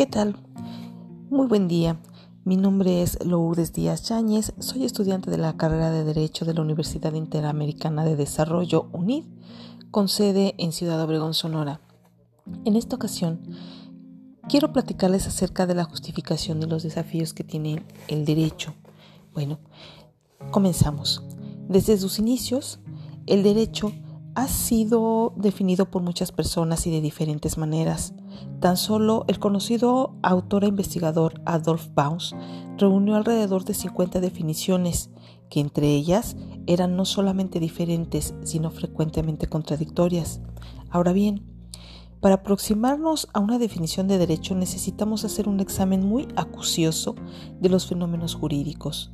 ¿Qué tal? Muy buen día. Mi nombre es Lourdes Díaz Yáñez, soy estudiante de la carrera de Derecho de la Universidad Interamericana de Desarrollo UNID, con sede en Ciudad Obregón, Sonora. En esta ocasión, quiero platicarles acerca de la justificación y los desafíos que tiene el derecho. Bueno, comenzamos. Desde sus inicios, el derecho ha sido definido por muchas personas y de diferentes maneras. Tan solo el conocido autor e investigador Adolf Baus reunió alrededor de 50 definiciones, que entre ellas eran no solamente diferentes, sino frecuentemente contradictorias. Ahora bien, para aproximarnos a una definición de derecho necesitamos hacer un examen muy acucioso de los fenómenos jurídicos.